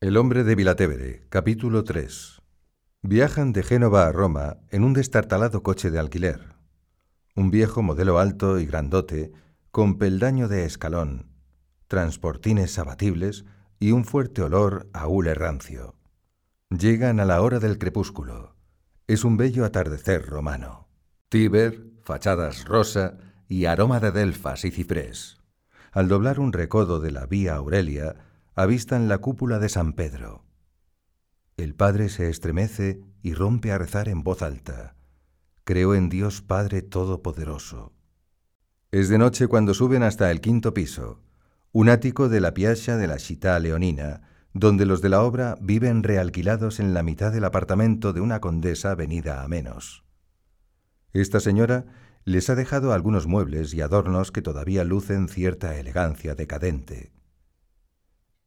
El hombre de Vilatevere, capítulo 3. Viajan de Génova a Roma en un destartalado coche de alquiler. Un viejo modelo alto y grandote, con peldaño de escalón, transportines abatibles y un fuerte olor a hule rancio. Llegan a la hora del crepúsculo. Es un bello atardecer romano. Tíber, fachadas rosa y aroma de delfas y ciprés. Al doblar un recodo de la vía Aurelia, avistan la cúpula de San Pedro. El padre se estremece y rompe a rezar en voz alta. Creo en Dios Padre Todopoderoso. Es de noche cuando suben hasta el quinto piso, un ático de la piazza de la Città Leonina, donde los de la obra viven realquilados en la mitad del apartamento de una condesa venida a menos. Esta señora les ha dejado algunos muebles y adornos que todavía lucen cierta elegancia decadente.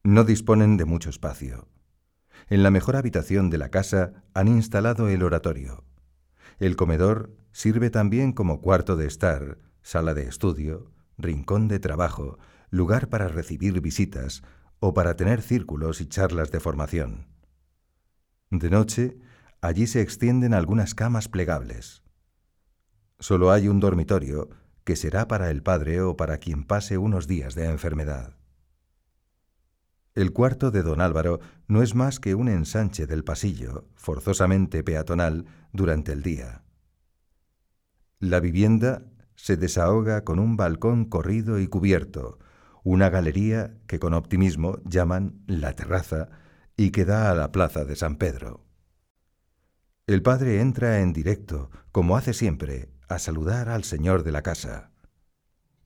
No disponen de mucho espacio. En la mejor habitación de la casa han instalado el oratorio. El comedor sirve también como cuarto de estar, sala de estudio, rincón de trabajo, lugar para recibir visitas o para tener círculos y charlas de formación. De noche, allí se extienden algunas camas plegables. Solo hay un dormitorio que será para el padre o para quien pase unos días de enfermedad. El cuarto de don Álvaro no es más que un ensanche del pasillo, forzosamente peatonal, durante el día. La vivienda se desahoga con un balcón corrido y cubierto, una galería que con optimismo llaman la terraza y que da a la plaza de San Pedro. El padre entra en directo, como hace siempre, a saludar al señor de la casa.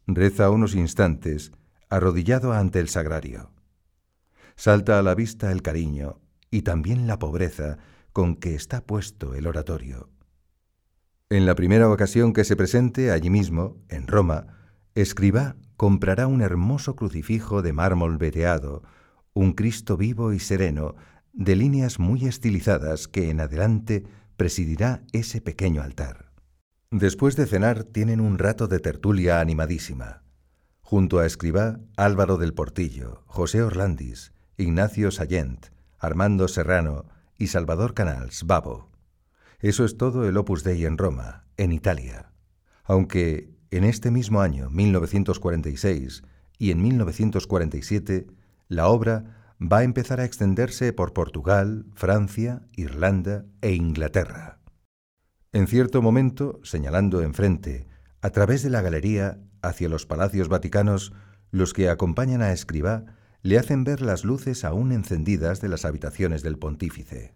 Reza unos instantes, arrodillado ante el sagrario salta a la vista el cariño y también la pobreza con que está puesto el oratorio. En la primera ocasión que se presente allí mismo, en Roma, escriba comprará un hermoso crucifijo de mármol veteado, un Cristo vivo y sereno, de líneas muy estilizadas que en adelante presidirá ese pequeño altar. Después de cenar tienen un rato de tertulia animadísima. Junto a Escribá, Álvaro del Portillo, José Orlandis, Ignacio Sallent, Armando Serrano y Salvador Canals, Babo. Eso es todo el Opus Dei en Roma, en Italia. Aunque en este mismo año, 1946, y en 1947, la obra va a empezar a extenderse por Portugal, Francia, Irlanda e Inglaterra. En cierto momento, señalando enfrente, a través de la galería, hacia los palacios vaticanos, los que acompañan a Escribá le hacen ver las luces aún encendidas de las habitaciones del pontífice.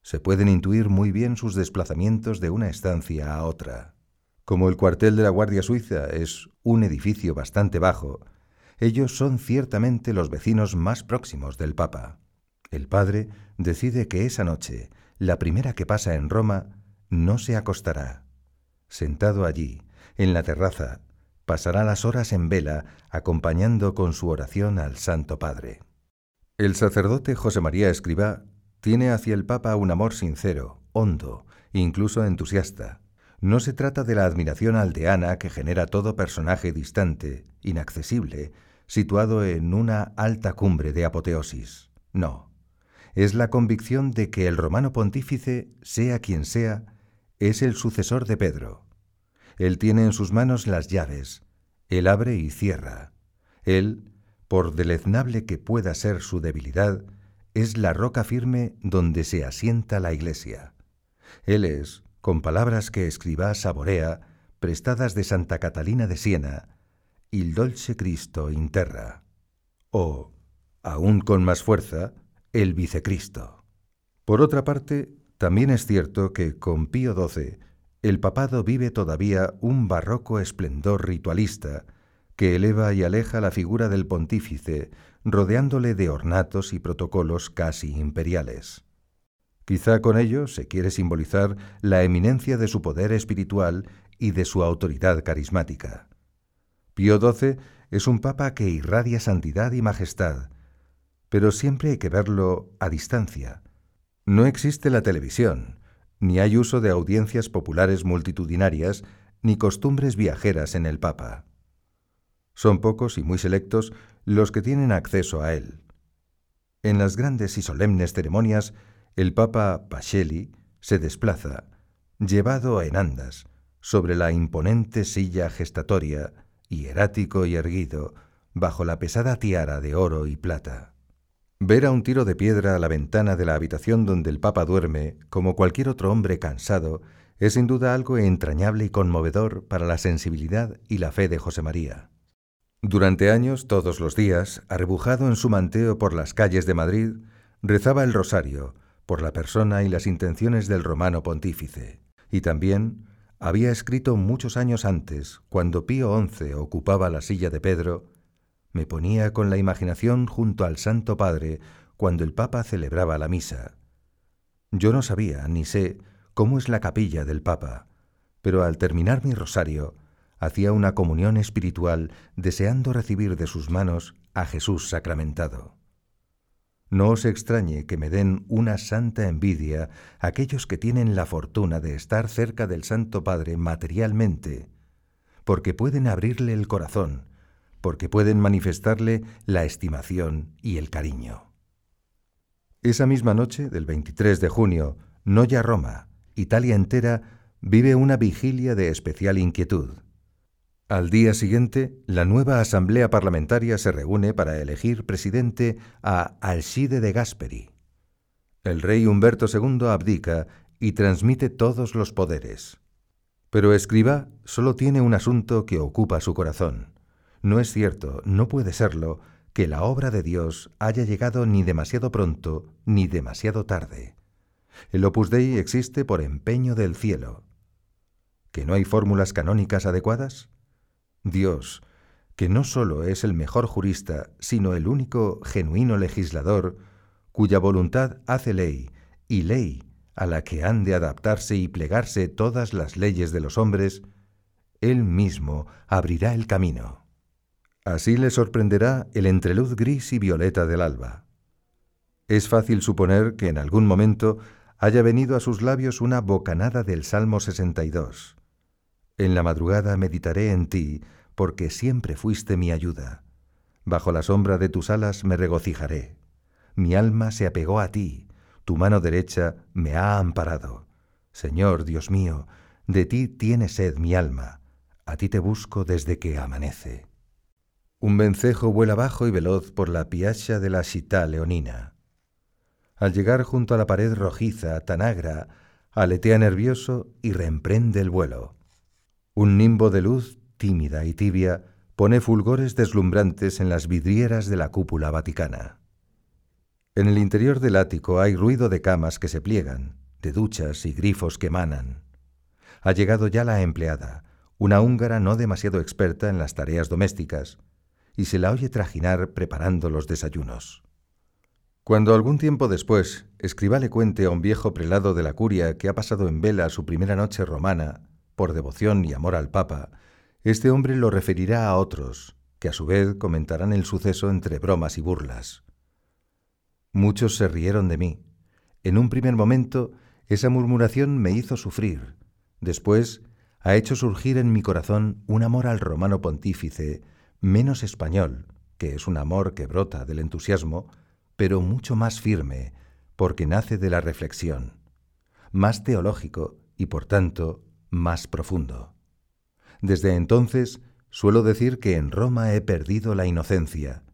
Se pueden intuir muy bien sus desplazamientos de una estancia a otra. Como el cuartel de la Guardia Suiza es un edificio bastante bajo, ellos son ciertamente los vecinos más próximos del Papa. El padre decide que esa noche, la primera que pasa en Roma, no se acostará. Sentado allí, en la terraza, pasará las horas en vela acompañando con su oración al Santo Padre. El sacerdote José María Escribá tiene hacia el Papa un amor sincero, hondo, incluso entusiasta. No se trata de la admiración aldeana que genera todo personaje distante, inaccesible, situado en una alta cumbre de apoteosis. No. Es la convicción de que el romano pontífice, sea quien sea, es el sucesor de Pedro, él tiene en sus manos las llaves. Él abre y cierra. Él, por deleznable que pueda ser su debilidad, es la roca firme donde se asienta la Iglesia. Él es, con palabras que escriba saborea, prestadas de Santa Catalina de Siena, il dolce Cristo interra, o, aún con más fuerza, el vicecristo. Por otra parte, también es cierto que con Pío XII el papado vive todavía un barroco esplendor ritualista que eleva y aleja la figura del pontífice, rodeándole de ornatos y protocolos casi imperiales. Quizá con ello se quiere simbolizar la eminencia de su poder espiritual y de su autoridad carismática. Pío XII es un papa que irradia santidad y majestad, pero siempre hay que verlo a distancia. No existe la televisión, ni hay uso de audiencias populares multitudinarias, ni costumbres viajeras en el Papa. Son pocos y muy selectos los que tienen acceso a él. En las grandes y solemnes ceremonias, el Papa Pacelli se desplaza, llevado en andas, sobre la imponente silla gestatoria, hierático y erguido, bajo la pesada tiara de oro y plata. Ver a un tiro de piedra a la ventana de la habitación donde el Papa duerme, como cualquier otro hombre cansado, es sin duda algo entrañable y conmovedor para la sensibilidad y la fe de José María. Durante años, todos los días, arrebujado en su manteo por las calles de Madrid, rezaba el rosario por la persona y las intenciones del romano pontífice, y también había escrito muchos años antes, cuando Pío XI ocupaba la silla de Pedro, me ponía con la imaginación junto al Santo Padre cuando el Papa celebraba la misa. Yo no sabía ni sé cómo es la capilla del Papa, pero al terminar mi rosario hacía una comunión espiritual deseando recibir de sus manos a Jesús sacramentado. No os extrañe que me den una santa envidia aquellos que tienen la fortuna de estar cerca del Santo Padre materialmente, porque pueden abrirle el corazón porque pueden manifestarle la estimación y el cariño. Esa misma noche del 23 de junio, no ya Roma, Italia entera vive una vigilia de especial inquietud. Al día siguiente, la nueva Asamblea Parlamentaria se reúne para elegir presidente a Alcide de Gasperi. El rey Humberto II abdica y transmite todos los poderes. Pero Escriba solo tiene un asunto que ocupa su corazón. No es cierto, no puede serlo, que la obra de Dios haya llegado ni demasiado pronto ni demasiado tarde. El Opus Dei existe por empeño del cielo. ¿Que no hay fórmulas canónicas adecuadas? Dios, que no sólo es el mejor jurista, sino el único genuino legislador, cuya voluntad hace ley, y ley a la que han de adaptarse y plegarse todas las leyes de los hombres, Él mismo abrirá el camino. Así le sorprenderá el entreluz gris y violeta del alba. Es fácil suponer que en algún momento haya venido a sus labios una bocanada del Salmo 62. En la madrugada meditaré en ti, porque siempre fuiste mi ayuda. Bajo la sombra de tus alas me regocijaré. Mi alma se apegó a ti, tu mano derecha me ha amparado. Señor Dios mío, de ti tiene sed mi alma, a ti te busco desde que amanece. Un vencejo vuela bajo y veloz por la piacha de la Città leonina. Al llegar junto a la pared rojiza, Tanagra aletea nervioso y reemprende el vuelo. Un nimbo de luz, tímida y tibia, pone fulgores deslumbrantes en las vidrieras de la cúpula vaticana. En el interior del ático hay ruido de camas que se pliegan, de duchas y grifos que manan. Ha llegado ya la empleada, una húngara no demasiado experta en las tareas domésticas, y se la oye trajinar preparando los desayunos. Cuando algún tiempo después escriba le cuente a un viejo prelado de la curia que ha pasado en vela su primera noche romana, por devoción y amor al Papa, este hombre lo referirá a otros, que a su vez comentarán el suceso entre bromas y burlas. Muchos se rieron de mí. En un primer momento, esa murmuración me hizo sufrir. Después, ha hecho surgir en mi corazón un amor al romano pontífice menos español, que es un amor que brota del entusiasmo, pero mucho más firme, porque nace de la reflexión, más teológico y por tanto más profundo. Desde entonces suelo decir que en Roma he perdido la inocencia,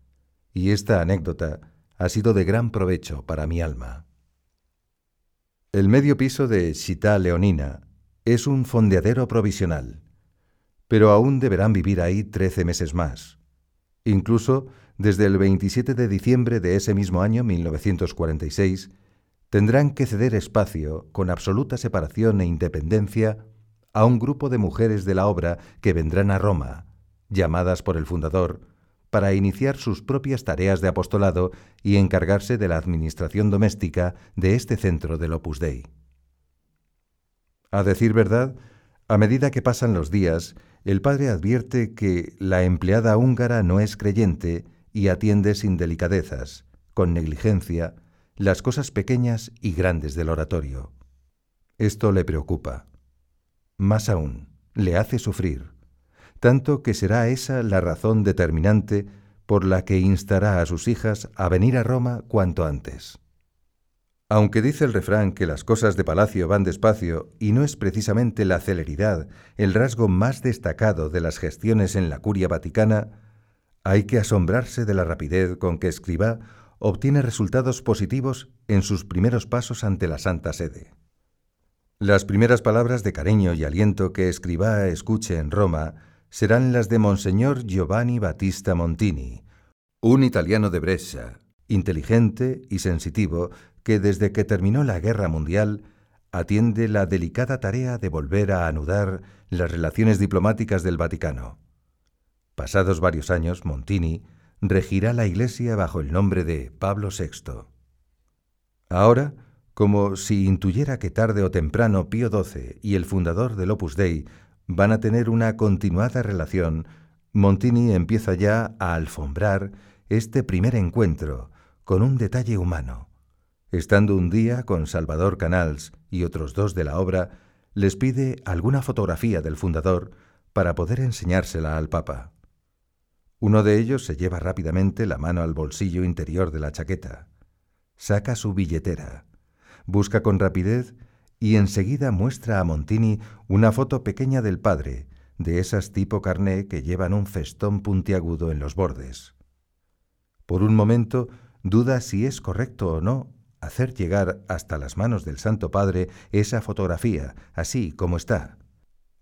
y esta anécdota ha sido de gran provecho para mi alma. El medio piso de Città Leonina es un fondeadero provisional pero aún deberán vivir ahí trece meses más. Incluso desde el 27 de diciembre de ese mismo año, 1946, tendrán que ceder espacio, con absoluta separación e independencia, a un grupo de mujeres de la obra que vendrán a Roma, llamadas por el fundador, para iniciar sus propias tareas de apostolado y encargarse de la administración doméstica de este centro del Opus Dei. A decir verdad, a medida que pasan los días, el padre advierte que la empleada húngara no es creyente y atiende sin delicadezas, con negligencia, las cosas pequeñas y grandes del oratorio. Esto le preocupa. Más aún, le hace sufrir, tanto que será esa la razón determinante por la que instará a sus hijas a venir a Roma cuanto antes. Aunque dice el refrán que las cosas de palacio van despacio y no es precisamente la celeridad el rasgo más destacado de las gestiones en la curia vaticana, hay que asombrarse de la rapidez con que Escribá obtiene resultados positivos en sus primeros pasos ante la Santa Sede. Las primeras palabras de cariño y aliento que Escribá escuche en Roma serán las de Monseñor Giovanni Battista Montini, un italiano de Brescia, inteligente y sensitivo que desde que terminó la Guerra Mundial atiende la delicada tarea de volver a anudar las relaciones diplomáticas del Vaticano. Pasados varios años, Montini regirá la Iglesia bajo el nombre de Pablo VI. Ahora, como si intuyera que tarde o temprano Pío XII y el fundador del Opus Dei van a tener una continuada relación, Montini empieza ya a alfombrar este primer encuentro con un detalle humano. Estando un día con Salvador Canals y otros dos de la obra, les pide alguna fotografía del fundador para poder enseñársela al Papa. Uno de ellos se lleva rápidamente la mano al bolsillo interior de la chaqueta, saca su billetera, busca con rapidez y enseguida muestra a Montini una foto pequeña del padre, de esas tipo carné que llevan un festón puntiagudo en los bordes. Por un momento duda si es correcto o no hacer llegar hasta las manos del Santo Padre esa fotografía, así como está,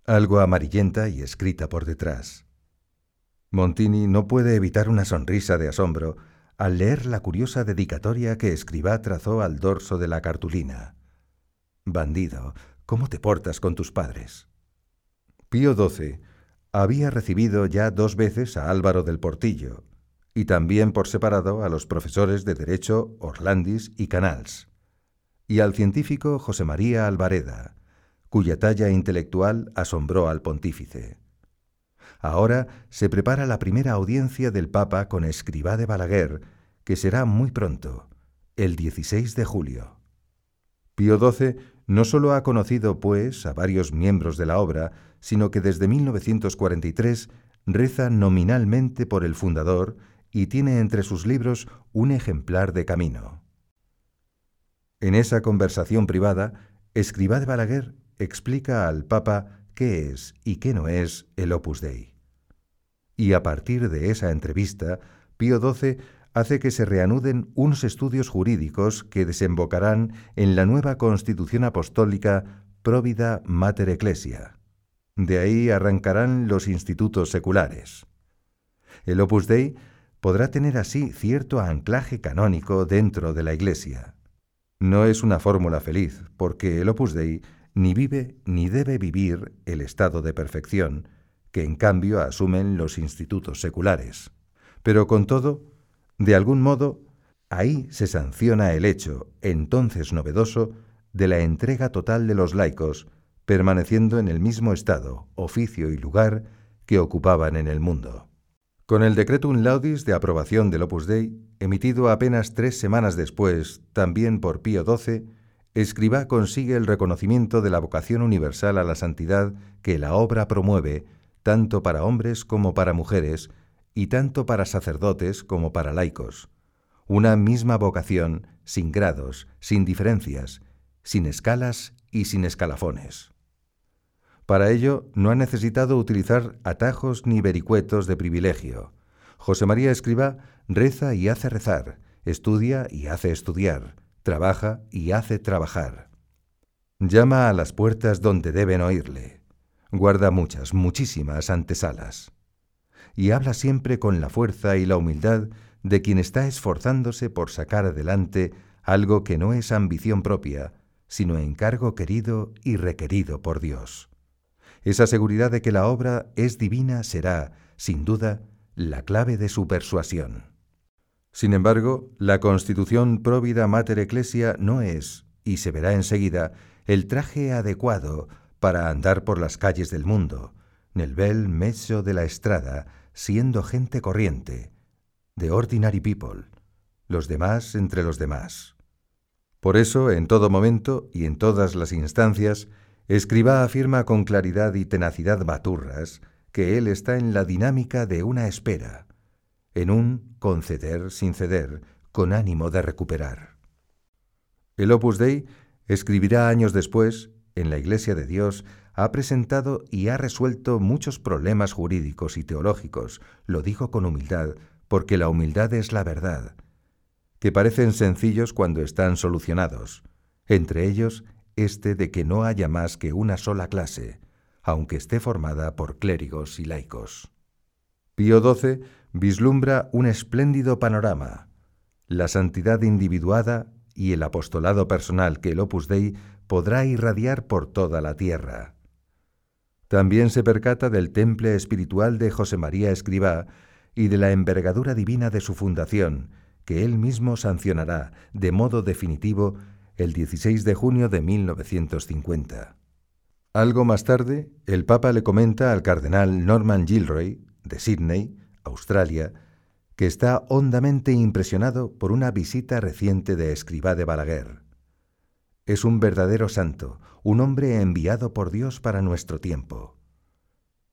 algo amarillenta y escrita por detrás. Montini no puede evitar una sonrisa de asombro al leer la curiosa dedicatoria que Escribá trazó al dorso de la cartulina. Bandido, ¿cómo te portas con tus padres? Pío XII había recibido ya dos veces a Álvaro del Portillo, y también por separado a los profesores de Derecho Orlandis y Canals, y al científico José María Alvareda, cuya talla intelectual asombró al pontífice. Ahora se prepara la primera audiencia del Papa con Escribá de Balaguer, que será muy pronto, el 16 de julio. Pío XII no solo ha conocido, pues, a varios miembros de la obra, sino que desde 1943 reza nominalmente por el fundador y tiene entre sus libros un ejemplar de camino. En esa conversación privada, Escribá de Balaguer explica al Papa qué es y qué no es el Opus Dei. Y a partir de esa entrevista, Pío XII hace que se reanuden unos estudios jurídicos que desembocarán en la nueva Constitución Apostólica Provida Mater Ecclesia. De ahí arrancarán los institutos seculares. El Opus Dei podrá tener así cierto anclaje canónico dentro de la Iglesia. No es una fórmula feliz, porque el Opus Dei ni vive ni debe vivir el estado de perfección, que en cambio asumen los institutos seculares. Pero con todo, de algún modo, ahí se sanciona el hecho, entonces novedoso, de la entrega total de los laicos, permaneciendo en el mismo estado, oficio y lugar que ocupaban en el mundo. Con el Decretum Laudis de aprobación del Opus Dei, emitido apenas tres semanas después, también por Pío XII, Escribá consigue el reconocimiento de la vocación universal a la santidad que la obra promueve, tanto para hombres como para mujeres, y tanto para sacerdotes como para laicos. Una misma vocación, sin grados, sin diferencias, sin escalas y sin escalafones. Para ello no ha necesitado utilizar atajos ni vericuetos de privilegio. José María Escriba reza y hace rezar, estudia y hace estudiar, trabaja y hace trabajar. Llama a las puertas donde deben oírle. Guarda muchas, muchísimas antesalas y habla siempre con la fuerza y la humildad de quien está esforzándose por sacar adelante algo que no es ambición propia, sino encargo querido y requerido por Dios. Esa seguridad de que la obra es divina será, sin duda, la clave de su persuasión. Sin embargo, la constitución Provida Mater Ecclesia no es, y se verá enseguida, el traje adecuado para andar por las calles del mundo, nel bel mezzo de la estrada, siendo gente corriente, de ordinary people, los demás entre los demás. Por eso, en todo momento y en todas las instancias, Escribá afirma con claridad y tenacidad baturras que él está en la dinámica de una espera, en un conceder sin ceder, con ánimo de recuperar. El Opus Dei escribirá años después, en la Iglesia de Dios, ha presentado y ha resuelto muchos problemas jurídicos y teológicos, lo digo con humildad, porque la humildad es la verdad, que parecen sencillos cuando están solucionados, entre ellos este de que no haya más que una sola clase, aunque esté formada por clérigos y laicos. Pío XII vislumbra un espléndido panorama, la santidad individuada y el apostolado personal que el Opus Dei podrá irradiar por toda la tierra. También se percata del temple espiritual de José María Escribá y de la envergadura divina de su fundación, que él mismo sancionará de modo definitivo el 16 de junio de 1950. Algo más tarde, el Papa le comenta al cardenal Norman Gilroy, de Sydney, Australia, que está hondamente impresionado por una visita reciente de Escribá de Balaguer. Es un verdadero santo, un hombre enviado por Dios para nuestro tiempo.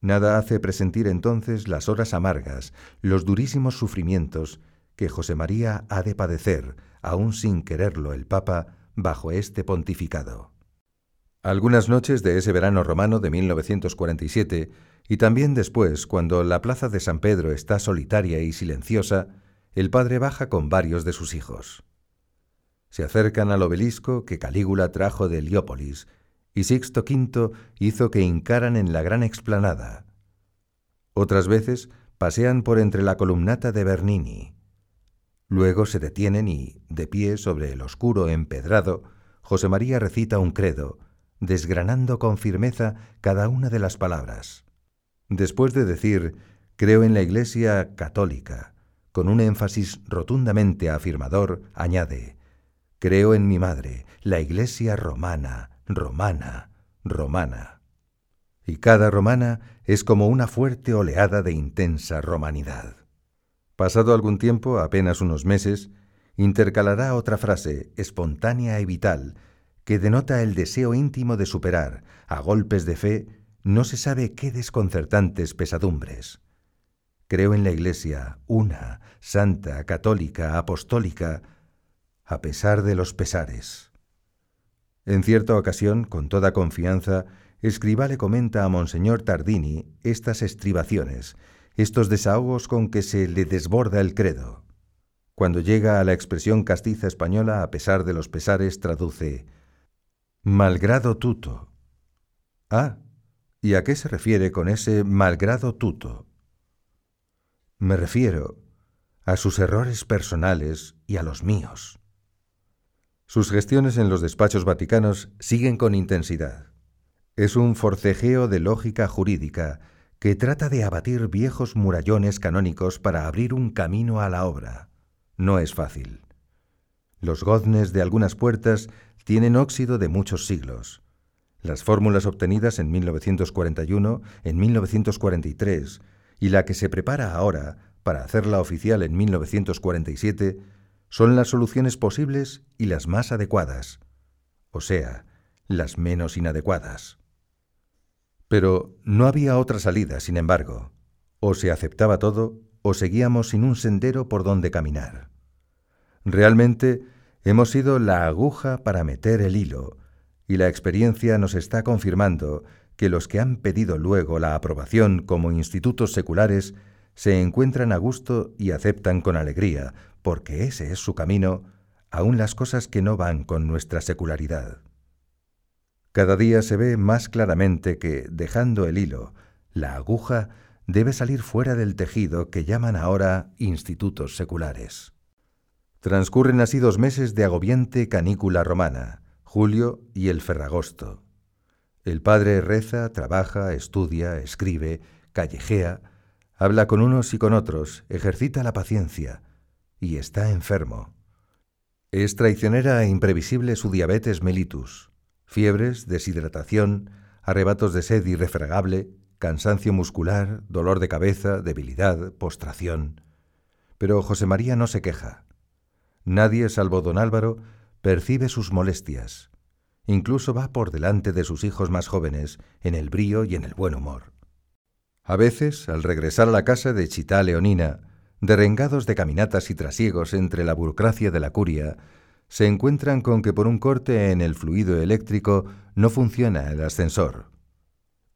Nada hace presentir entonces las horas amargas, los durísimos sufrimientos que José María ha de padecer, aun sin quererlo el Papa, bajo este pontificado. Algunas noches de ese verano romano de 1947, y también después, cuando la plaza de San Pedro está solitaria y silenciosa, el padre baja con varios de sus hijos. Se acercan al obelisco que Calígula trajo de Heliópolis, y Sixto V hizo que hincaran en la gran explanada. Otras veces pasean por entre la columnata de Bernini. Luego se detienen y, de pie sobre el oscuro empedrado, José María recita un credo, desgranando con firmeza cada una de las palabras. Después de decir, creo en la Iglesia católica, con un énfasis rotundamente afirmador, añade, creo en mi madre, la Iglesia romana, romana, romana. Y cada romana es como una fuerte oleada de intensa romanidad. Pasado algún tiempo, apenas unos meses, intercalará otra frase, espontánea y vital, que denota el deseo íntimo de superar, a golpes de fe, no se sabe qué desconcertantes pesadumbres. Creo en la Iglesia, una, santa, católica, apostólica, a pesar de los pesares. En cierta ocasión, con toda confianza, Escriba le comenta a Monseñor Tardini estas estribaciones, estos desahogos con que se le desborda el credo. Cuando llega a la expresión castiza española, a pesar de los pesares, traduce Malgrado tuto. Ah, ¿y a qué se refiere con ese malgrado tuto? Me refiero a sus errores personales y a los míos. Sus gestiones en los despachos vaticanos siguen con intensidad. Es un forcejeo de lógica jurídica que trata de abatir viejos murallones canónicos para abrir un camino a la obra. No es fácil. Los goznes de algunas puertas tienen óxido de muchos siglos. Las fórmulas obtenidas en 1941, en 1943 y la que se prepara ahora para hacerla oficial en 1947 son las soluciones posibles y las más adecuadas, o sea, las menos inadecuadas. Pero no había otra salida, sin embargo. O se aceptaba todo, o seguíamos sin un sendero por donde caminar. Realmente, Hemos sido la aguja para meter el hilo, y la experiencia nos está confirmando que los que han pedido luego la aprobación como institutos seculares se encuentran a gusto y aceptan con alegría, porque ese es su camino, aun las cosas que no van con nuestra secularidad. Cada día se ve más claramente que, dejando el hilo, la aguja debe salir fuera del tejido que llaman ahora institutos seculares. Transcurren así dos meses de agobiante canícula romana, julio y el ferragosto. El padre reza, trabaja, estudia, escribe, callejea, habla con unos y con otros, ejercita la paciencia y está enfermo. Es traicionera e imprevisible su diabetes mellitus, fiebres, deshidratación, arrebatos de sed irrefragable, cansancio muscular, dolor de cabeza, debilidad, postración. Pero José María no se queja. Nadie, salvo don Álvaro, percibe sus molestias. Incluso va por delante de sus hijos más jóvenes en el brío y en el buen humor. A veces, al regresar a la casa de Chita Leonina, derrengados de caminatas y trasiegos entre la burocracia de la curia, se encuentran con que por un corte en el fluido eléctrico no funciona el ascensor.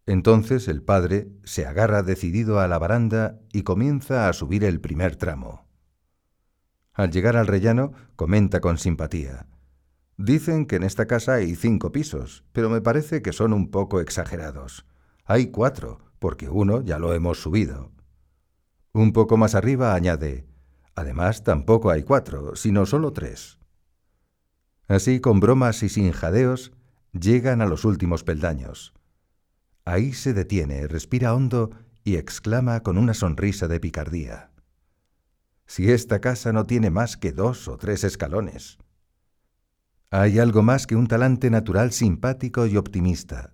Entonces el padre se agarra decidido a la baranda y comienza a subir el primer tramo. Al llegar al rellano, comenta con simpatía. Dicen que en esta casa hay cinco pisos, pero me parece que son un poco exagerados. Hay cuatro, porque uno ya lo hemos subido. Un poco más arriba añade, además tampoco hay cuatro, sino solo tres. Así, con bromas y sin jadeos, llegan a los últimos peldaños. Ahí se detiene, respira hondo y exclama con una sonrisa de picardía. Si esta casa no tiene más que dos o tres escalones. Hay algo más que un talante natural simpático y optimista,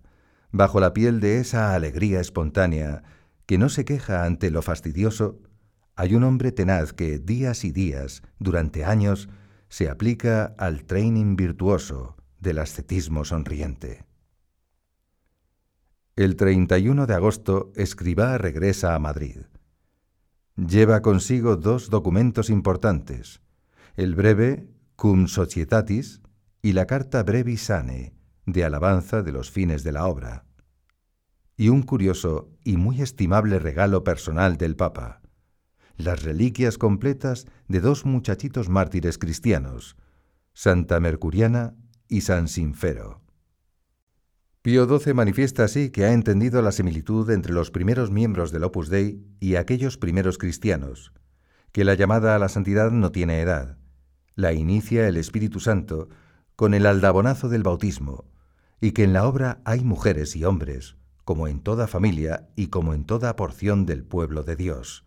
bajo la piel de esa alegría espontánea que no se queja ante lo fastidioso, hay un hombre tenaz que días y días, durante años, se aplica al training virtuoso del ascetismo sonriente. El 31 de agosto, Escribá regresa a Madrid. Lleva consigo dos documentos importantes, el breve Cum Societatis y la carta Brevi Sane, de alabanza de los fines de la obra, y un curioso y muy estimable regalo personal del Papa, las reliquias completas de dos muchachitos mártires cristianos, Santa Mercuriana y San Sinfero. Pío XII manifiesta así que ha entendido la similitud entre los primeros miembros del Opus Dei y aquellos primeros cristianos, que la llamada a la santidad no tiene edad, la inicia el Espíritu Santo con el aldabonazo del bautismo, y que en la obra hay mujeres y hombres, como en toda familia y como en toda porción del pueblo de Dios,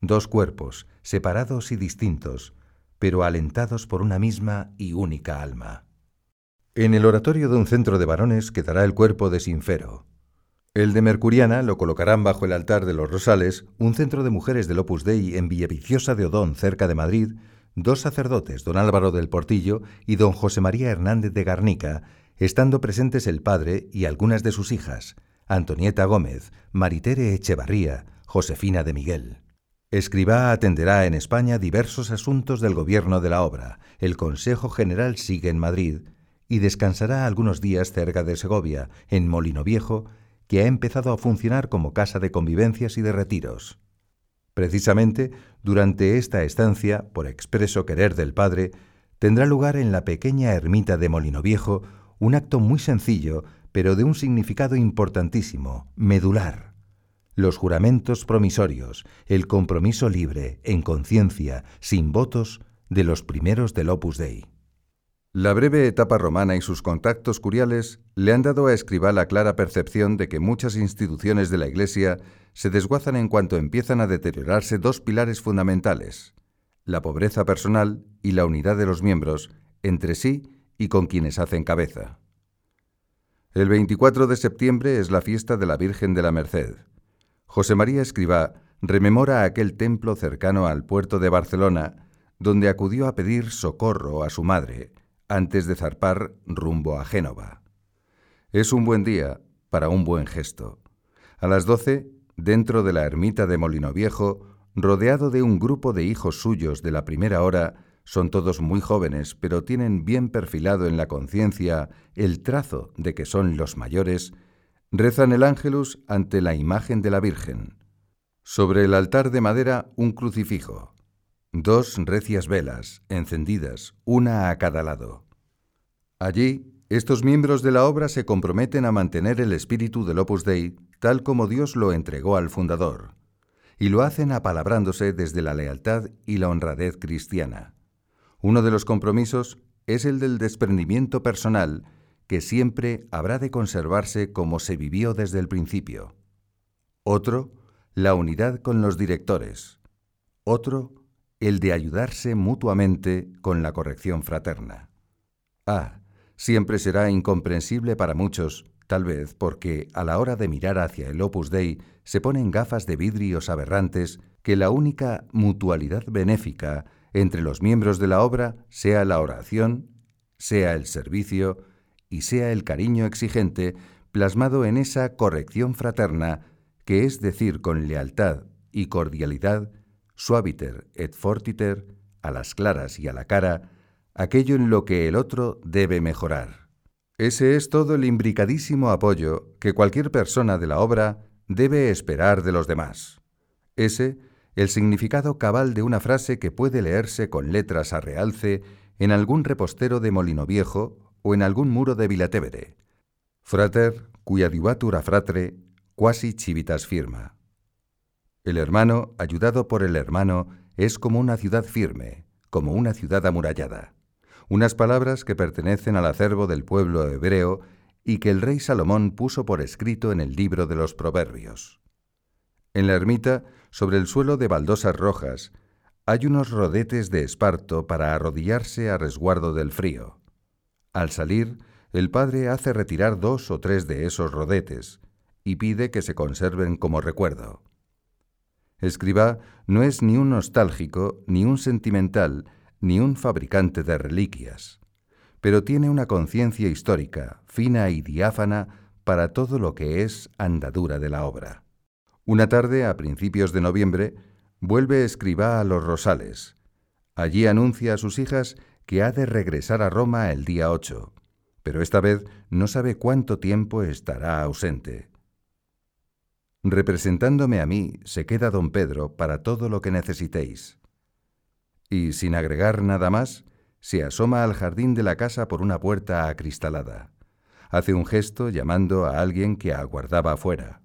dos cuerpos, separados y distintos, pero alentados por una misma y única alma. En el oratorio de un centro de varones quedará el cuerpo de Sinfero. El de Mercuriana lo colocarán bajo el altar de los Rosales, un centro de mujeres del Opus Dei en Villaviciosa de Odón, cerca de Madrid, dos sacerdotes, don Álvaro del Portillo y don José María Hernández de Garnica, estando presentes el padre y algunas de sus hijas, Antonieta Gómez, Maritere Echevarría, Josefina de Miguel. Escribá atenderá en España diversos asuntos del gobierno de la obra. El Consejo General sigue en Madrid y descansará algunos días cerca de Segovia, en Molino Viejo, que ha empezado a funcionar como casa de convivencias y de retiros. Precisamente, durante esta estancia, por expreso querer del Padre, tendrá lugar en la pequeña ermita de Molino Viejo un acto muy sencillo, pero de un significado importantísimo, medular. Los juramentos promisorios, el compromiso libre, en conciencia, sin votos, de los primeros del Opus Dei. La breve etapa romana y sus contactos curiales le han dado a Escribá la clara percepción de que muchas instituciones de la Iglesia se desguazan en cuanto empiezan a deteriorarse dos pilares fundamentales, la pobreza personal y la unidad de los miembros entre sí y con quienes hacen cabeza. El 24 de septiembre es la fiesta de la Virgen de la Merced. José María Escribá rememora aquel templo cercano al puerto de Barcelona, donde acudió a pedir socorro a su madre, antes de zarpar rumbo a Génova. Es un buen día para un buen gesto. A las doce, dentro de la ermita de Molino Viejo, rodeado de un grupo de hijos suyos de la primera hora, son todos muy jóvenes, pero tienen bien perfilado en la conciencia el trazo de que son los mayores, rezan el ángelus ante la imagen de la Virgen. Sobre el altar de madera un crucifijo, dos recias velas, encendidas, una a cada lado. Allí, estos miembros de la obra se comprometen a mantener el espíritu del Opus Dei tal como Dios lo entregó al fundador, y lo hacen apalabrándose desde la lealtad y la honradez cristiana. Uno de los compromisos es el del desprendimiento personal, que siempre habrá de conservarse como se vivió desde el principio. Otro, la unidad con los directores. Otro, el de ayudarse mutuamente con la corrección fraterna. Ah, siempre será incomprensible para muchos, tal vez porque a la hora de mirar hacia el Opus Dei se ponen gafas de vidrios aberrantes que la única mutualidad benéfica entre los miembros de la obra sea la oración, sea el servicio y sea el cariño exigente plasmado en esa corrección fraterna que es decir con lealtad y cordialidad suaviter et fortiter, a las claras y a la cara, aquello en lo que el otro debe mejorar. Ese es todo el imbricadísimo apoyo que cualquier persona de la obra debe esperar de los demás. Ese, el significado cabal de una frase que puede leerse con letras a realce en algún repostero de Molino Viejo o en algún muro de Vilatevere. Frater, cuya divatura fratre, quasi civitas firma. El hermano, ayudado por el hermano, es como una ciudad firme, como una ciudad amurallada. Unas palabras que pertenecen al acervo del pueblo hebreo y que el rey Salomón puso por escrito en el libro de los Proverbios. En la ermita, sobre el suelo de baldosas rojas, hay unos rodetes de esparto para arrodillarse a resguardo del frío. Al salir, el padre hace retirar dos o tres de esos rodetes y pide que se conserven como recuerdo. Escribá no es ni un nostálgico, ni un sentimental, ni un fabricante de reliquias, pero tiene una conciencia histórica, fina y diáfana para todo lo que es andadura de la obra. Una tarde, a principios de noviembre, vuelve Escribá a los Rosales. Allí anuncia a sus hijas que ha de regresar a Roma el día 8, pero esta vez no sabe cuánto tiempo estará ausente. Representándome a mí, se queda don Pedro para todo lo que necesitéis. Y sin agregar nada más, se asoma al jardín de la casa por una puerta acristalada. Hace un gesto llamando a alguien que aguardaba afuera.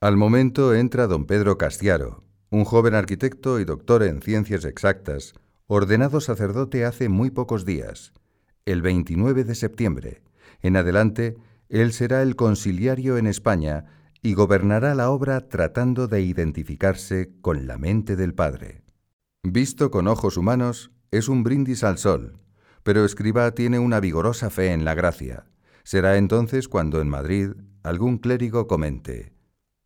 Al momento entra don Pedro Castiaro, un joven arquitecto y doctor en ciencias exactas, ordenado sacerdote hace muy pocos días, el 29 de septiembre. En adelante, él será el conciliario en España y gobernará la obra tratando de identificarse con la mente del Padre. Visto con ojos humanos, es un brindis al sol, pero Escriba tiene una vigorosa fe en la gracia. Será entonces cuando en Madrid algún clérigo comente,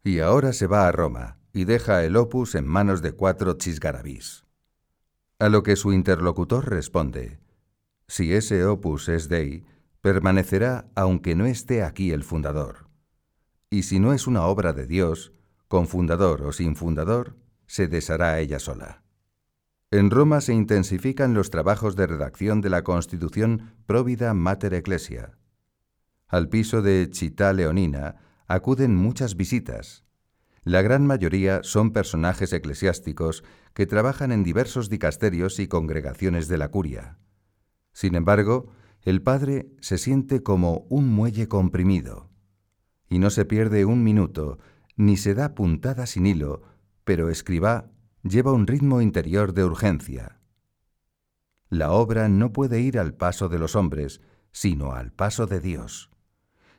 y ahora se va a Roma y deja el opus en manos de cuatro chisgarabís. A lo que su interlocutor responde, si ese opus es Dei, permanecerá aunque no esté aquí el fundador. Y si no es una obra de Dios, con fundador o sin fundador, se deshará ella sola. En Roma se intensifican los trabajos de redacción de la Constitución Provida Mater Ecclesia. Al piso de Città Leonina acuden muchas visitas. La gran mayoría son personajes eclesiásticos que trabajan en diversos dicasterios y congregaciones de la curia. Sin embargo, el padre se siente como un muelle comprimido, y no se pierde un minuto, ni se da puntada sin hilo, pero escriba lleva un ritmo interior de urgencia. La obra no puede ir al paso de los hombres, sino al paso de Dios.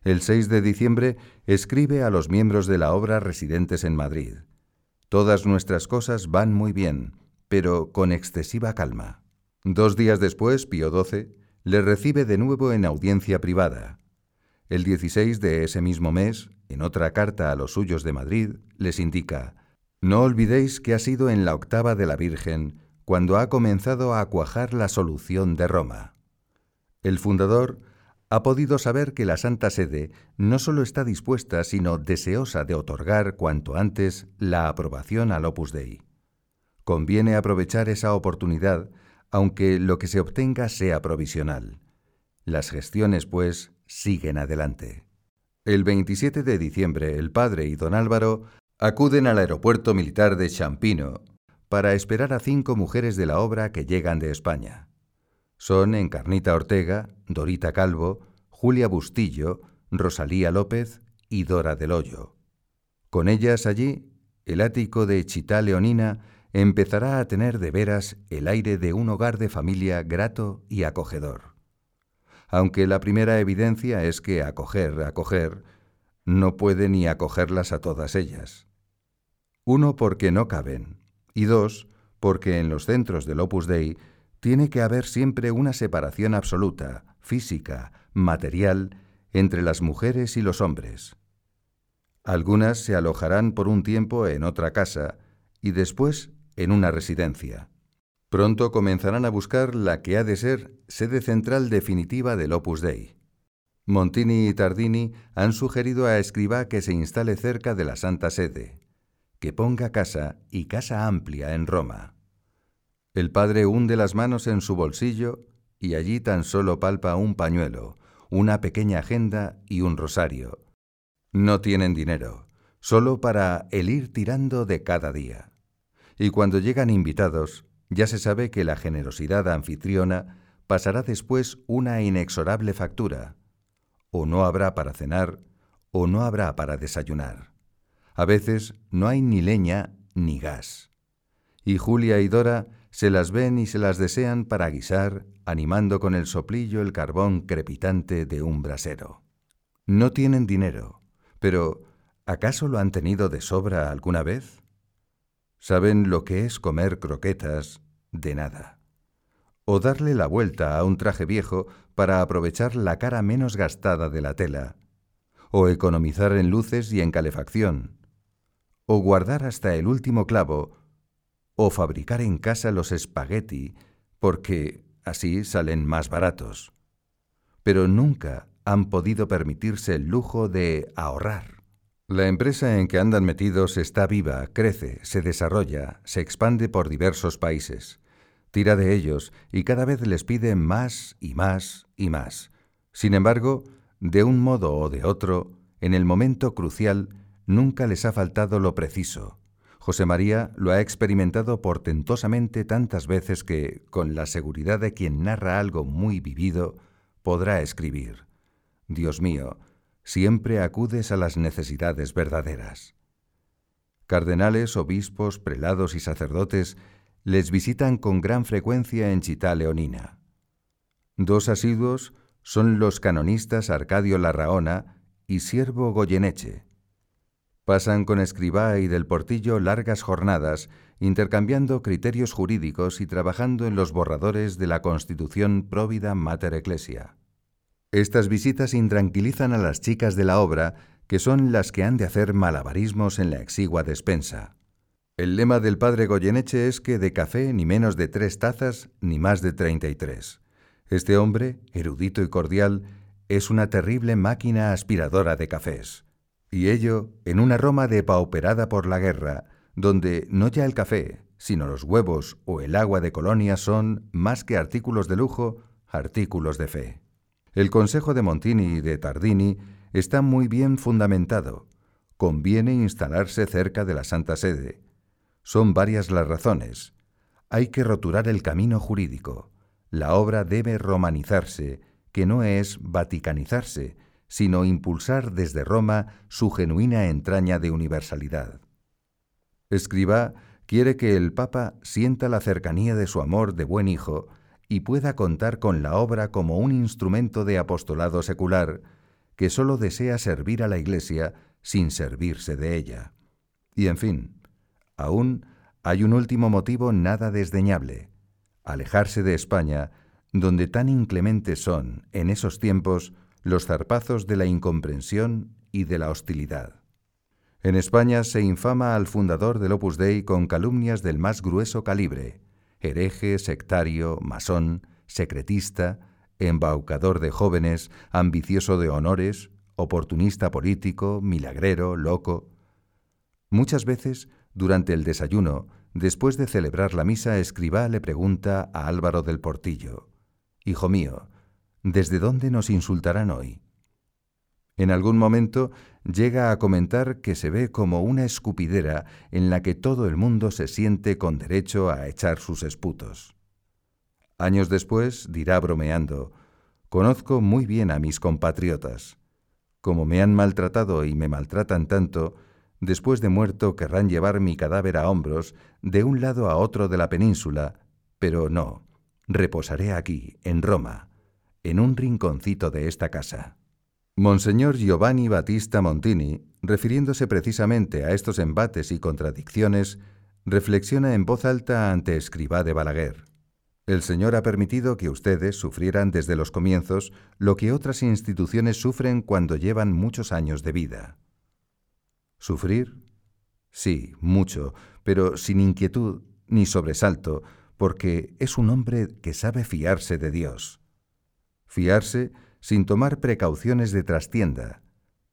El 6 de diciembre escribe a los miembros de la obra residentes en Madrid. Todas nuestras cosas van muy bien, pero con excesiva calma. Dos días después, Pío XII le recibe de nuevo en audiencia privada. El 16 de ese mismo mes, en otra carta a los suyos de Madrid, les indica, No olvidéis que ha sido en la octava de la Virgen cuando ha comenzado a cuajar la solución de Roma. El fundador ha podido saber que la Santa Sede no solo está dispuesta, sino deseosa de otorgar cuanto antes la aprobación al Opus Dei. Conviene aprovechar esa oportunidad, aunque lo que se obtenga sea provisional. Las gestiones, pues, siguen adelante. El 27 de diciembre, el padre y don Álvaro acuden al aeropuerto militar de Champino para esperar a cinco mujeres de la obra que llegan de España. Son Encarnita Ortega, Dorita Calvo, Julia Bustillo, Rosalía López y Dora del Hoyo. Con ellas allí, el ático de Chitá Leonina empezará a tener de veras el aire de un hogar de familia grato y acogedor. Aunque la primera evidencia es que acoger, acoger, no puede ni acogerlas a todas ellas. Uno, porque no caben, y dos, porque en los centros del Opus Dei tiene que haber siempre una separación absoluta, física, material, entre las mujeres y los hombres. Algunas se alojarán por un tiempo en otra casa y después en una residencia. Pronto comenzarán a buscar la que ha de ser sede central definitiva del Opus Dei. Montini y Tardini han sugerido a Escribá que se instale cerca de la Santa Sede, que ponga casa y casa amplia en Roma. El padre hunde las manos en su bolsillo y allí tan solo palpa un pañuelo, una pequeña agenda y un rosario. No tienen dinero, solo para el ir tirando de cada día. Y cuando llegan invitados, ya se sabe que la generosidad anfitriona pasará después una inexorable factura. O no habrá para cenar, o no habrá para desayunar. A veces no hay ni leña ni gas. Y Julia y Dora se las ven y se las desean para guisar, animando con el soplillo el carbón crepitante de un brasero. No tienen dinero, pero ¿acaso lo han tenido de sobra alguna vez? ¿Saben lo que es comer croquetas de nada? O darle la vuelta a un traje viejo para aprovechar la cara menos gastada de la tela, o economizar en luces y en calefacción, o guardar hasta el último clavo o fabricar en casa los espagueti, porque así salen más baratos. Pero nunca han podido permitirse el lujo de ahorrar. La empresa en que andan metidos está viva, crece, se desarrolla, se expande por diversos países. Tira de ellos y cada vez les pide más y más y más. Sin embargo, de un modo o de otro, en el momento crucial, nunca les ha faltado lo preciso, José María lo ha experimentado portentosamente tantas veces que, con la seguridad de quien narra algo muy vivido, podrá escribir, Dios mío, siempre acudes a las necesidades verdaderas. Cardenales, obispos, prelados y sacerdotes les visitan con gran frecuencia en Chitá Leonina. Dos asiduos son los canonistas Arcadio Larraona y Siervo Goyeneche, Pasan con Escribá y del Portillo largas jornadas, intercambiando criterios jurídicos y trabajando en los borradores de la Constitución Próvida Mater Ecclesia. Estas visitas intranquilizan a las chicas de la obra, que son las que han de hacer malabarismos en la exigua despensa. El lema del padre Goyeneche es que de café ni menos de tres tazas ni más de treinta y tres. Este hombre, erudito y cordial, es una terrible máquina aspiradora de cafés y ello en una Roma depauperada por la guerra, donde no ya el café, sino los huevos o el agua de colonia son, más que artículos de lujo, artículos de fe. El consejo de Montini y de Tardini está muy bien fundamentado. Conviene instalarse cerca de la Santa Sede. Son varias las razones. Hay que roturar el camino jurídico. La obra debe romanizarse, que no es vaticanizarse, sino impulsar desde Roma su genuina entraña de universalidad. Escriba quiere que el Papa sienta la cercanía de su amor de buen hijo y pueda contar con la obra como un instrumento de apostolado secular que sólo desea servir a la Iglesia sin servirse de ella. Y en fin, aún hay un último motivo nada desdeñable, alejarse de España, donde tan inclementes son, en esos tiempos, los zarpazos de la incomprensión y de la hostilidad. En España se infama al fundador del Opus Dei con calumnias del más grueso calibre, hereje, sectario, masón, secretista, embaucador de jóvenes, ambicioso de honores, oportunista político, milagrero, loco. Muchas veces, durante el desayuno, después de celebrar la misa, Escribá le pregunta a Álvaro del Portillo, Hijo mío, ¿Desde dónde nos insultarán hoy? En algún momento llega a comentar que se ve como una escupidera en la que todo el mundo se siente con derecho a echar sus esputos. Años después dirá bromeando, Conozco muy bien a mis compatriotas. Como me han maltratado y me maltratan tanto, después de muerto querrán llevar mi cadáver a hombros de un lado a otro de la península, pero no, reposaré aquí, en Roma, en un rinconcito de esta casa. Monseñor Giovanni Battista Montini, refiriéndose precisamente a estos embates y contradicciones, reflexiona en voz alta ante Escribá de Balaguer. El Señor ha permitido que ustedes sufrieran desde los comienzos lo que otras instituciones sufren cuando llevan muchos años de vida. ¿Sufrir? Sí, mucho, pero sin inquietud ni sobresalto, porque es un hombre que sabe fiarse de Dios. Fiarse sin tomar precauciones de trastienda.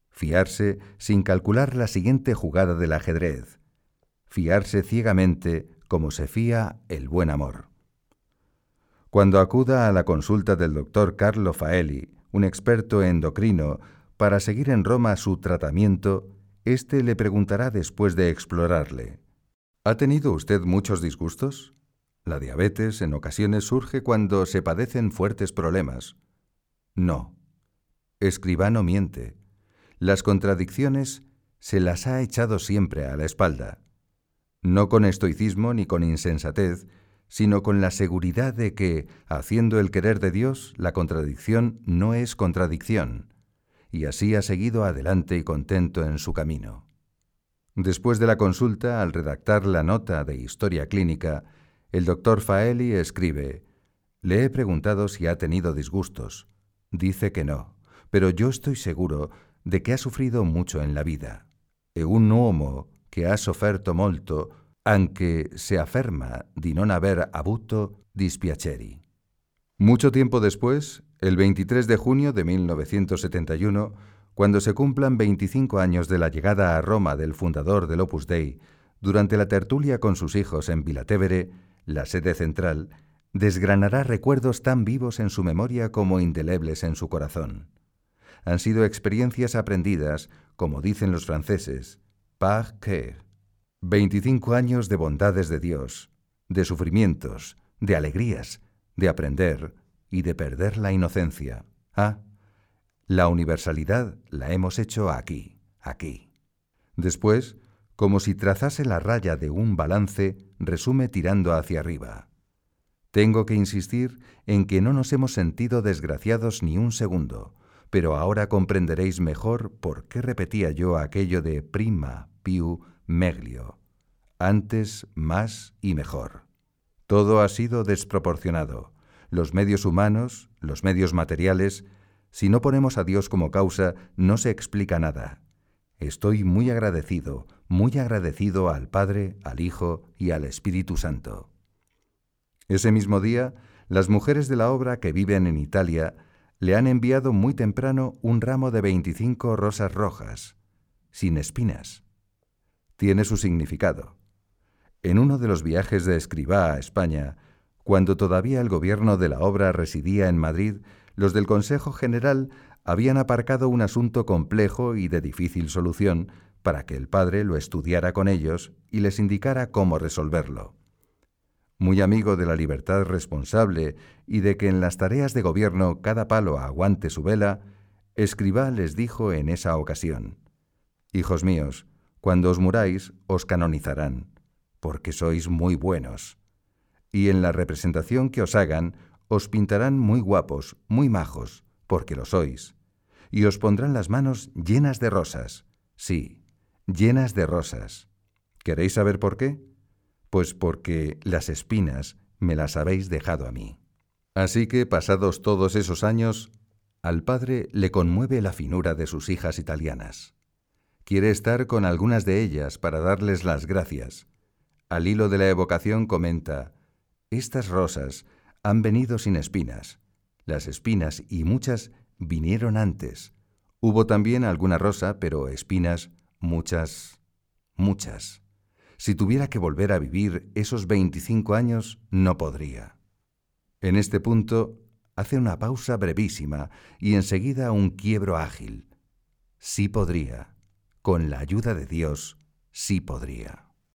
Fiarse sin calcular la siguiente jugada del ajedrez. fiarse ciegamente como se fía el buen amor. Cuando acuda a la consulta del doctor Carlo Faeli, un experto endocrino, para seguir en Roma su tratamiento, éste le preguntará después de explorarle. ¿Ha tenido usted muchos disgustos? La diabetes en ocasiones surge cuando se padecen fuertes problemas. No. Escribano miente. Las contradicciones se las ha echado siempre a la espalda. No con estoicismo ni con insensatez, sino con la seguridad de que, haciendo el querer de Dios, la contradicción no es contradicción, y así ha seguido adelante y contento en su camino. Después de la consulta, al redactar la nota de historia clínica, el doctor Faeli escribe, Le he preguntado si ha tenido disgustos. Dice que no, pero yo estoy seguro de que ha sufrido mucho en la vida. E un uomo que ha sofferto molto, anche se afferma di non aver avuto dispiaceri. Mucho tiempo después, el 23 de junio de 1971, cuando se cumplan 25 años de la llegada a Roma del fundador del Opus Dei, durante la tertulia con sus hijos en Vilatevere, la sede central, desgranará recuerdos tan vivos en su memoria como indelebles en su corazón. Han sido experiencias aprendidas, como dicen los franceses, par cœur. 25 años de bondades de Dios, de sufrimientos, de alegrías, de aprender y de perder la inocencia. Ah, la universalidad la hemos hecho aquí, aquí. Después, como si trazase la raya de un balance, resume tirando hacia arriba. Tengo que insistir en que no nos hemos sentido desgraciados ni un segundo, pero ahora comprenderéis mejor por qué repetía yo aquello de prima, piu, meglio, antes, más y mejor. Todo ha sido desproporcionado. Los medios humanos, los medios materiales, si no ponemos a Dios como causa, no se explica nada. Estoy muy agradecido, muy agradecido al Padre, al Hijo y al Espíritu Santo. Ese mismo día, las mujeres de la obra que viven en Italia le han enviado muy temprano un ramo de 25 rosas rojas, sin espinas. Tiene su significado. En uno de los viajes de Escribá a España, cuando todavía el gobierno de la obra residía en Madrid, los del Consejo General habían aparcado un asunto complejo y de difícil solución para que el padre lo estudiara con ellos y les indicara cómo resolverlo. Muy amigo de la libertad responsable y de que en las tareas de gobierno cada palo aguante su vela, Escribá les dijo en esa ocasión, Hijos míos, cuando os muráis os canonizarán, porque sois muy buenos. Y en la representación que os hagan os pintarán muy guapos, muy majos, porque lo sois, y os pondrán las manos llenas de rosas, sí, llenas de rosas. ¿Queréis saber por qué? Pues porque las espinas me las habéis dejado a mí. Así que, pasados todos esos años, al padre le conmueve la finura de sus hijas italianas. Quiere estar con algunas de ellas para darles las gracias. Al hilo de la evocación comenta, Estas rosas han venido sin espinas. Las espinas y muchas vinieron antes. Hubo también alguna rosa, pero espinas muchas, muchas. Si tuviera que volver a vivir esos 25 años, no podría. En este punto hace una pausa brevísima y enseguida un quiebro ágil. Sí podría. Con la ayuda de Dios, sí podría.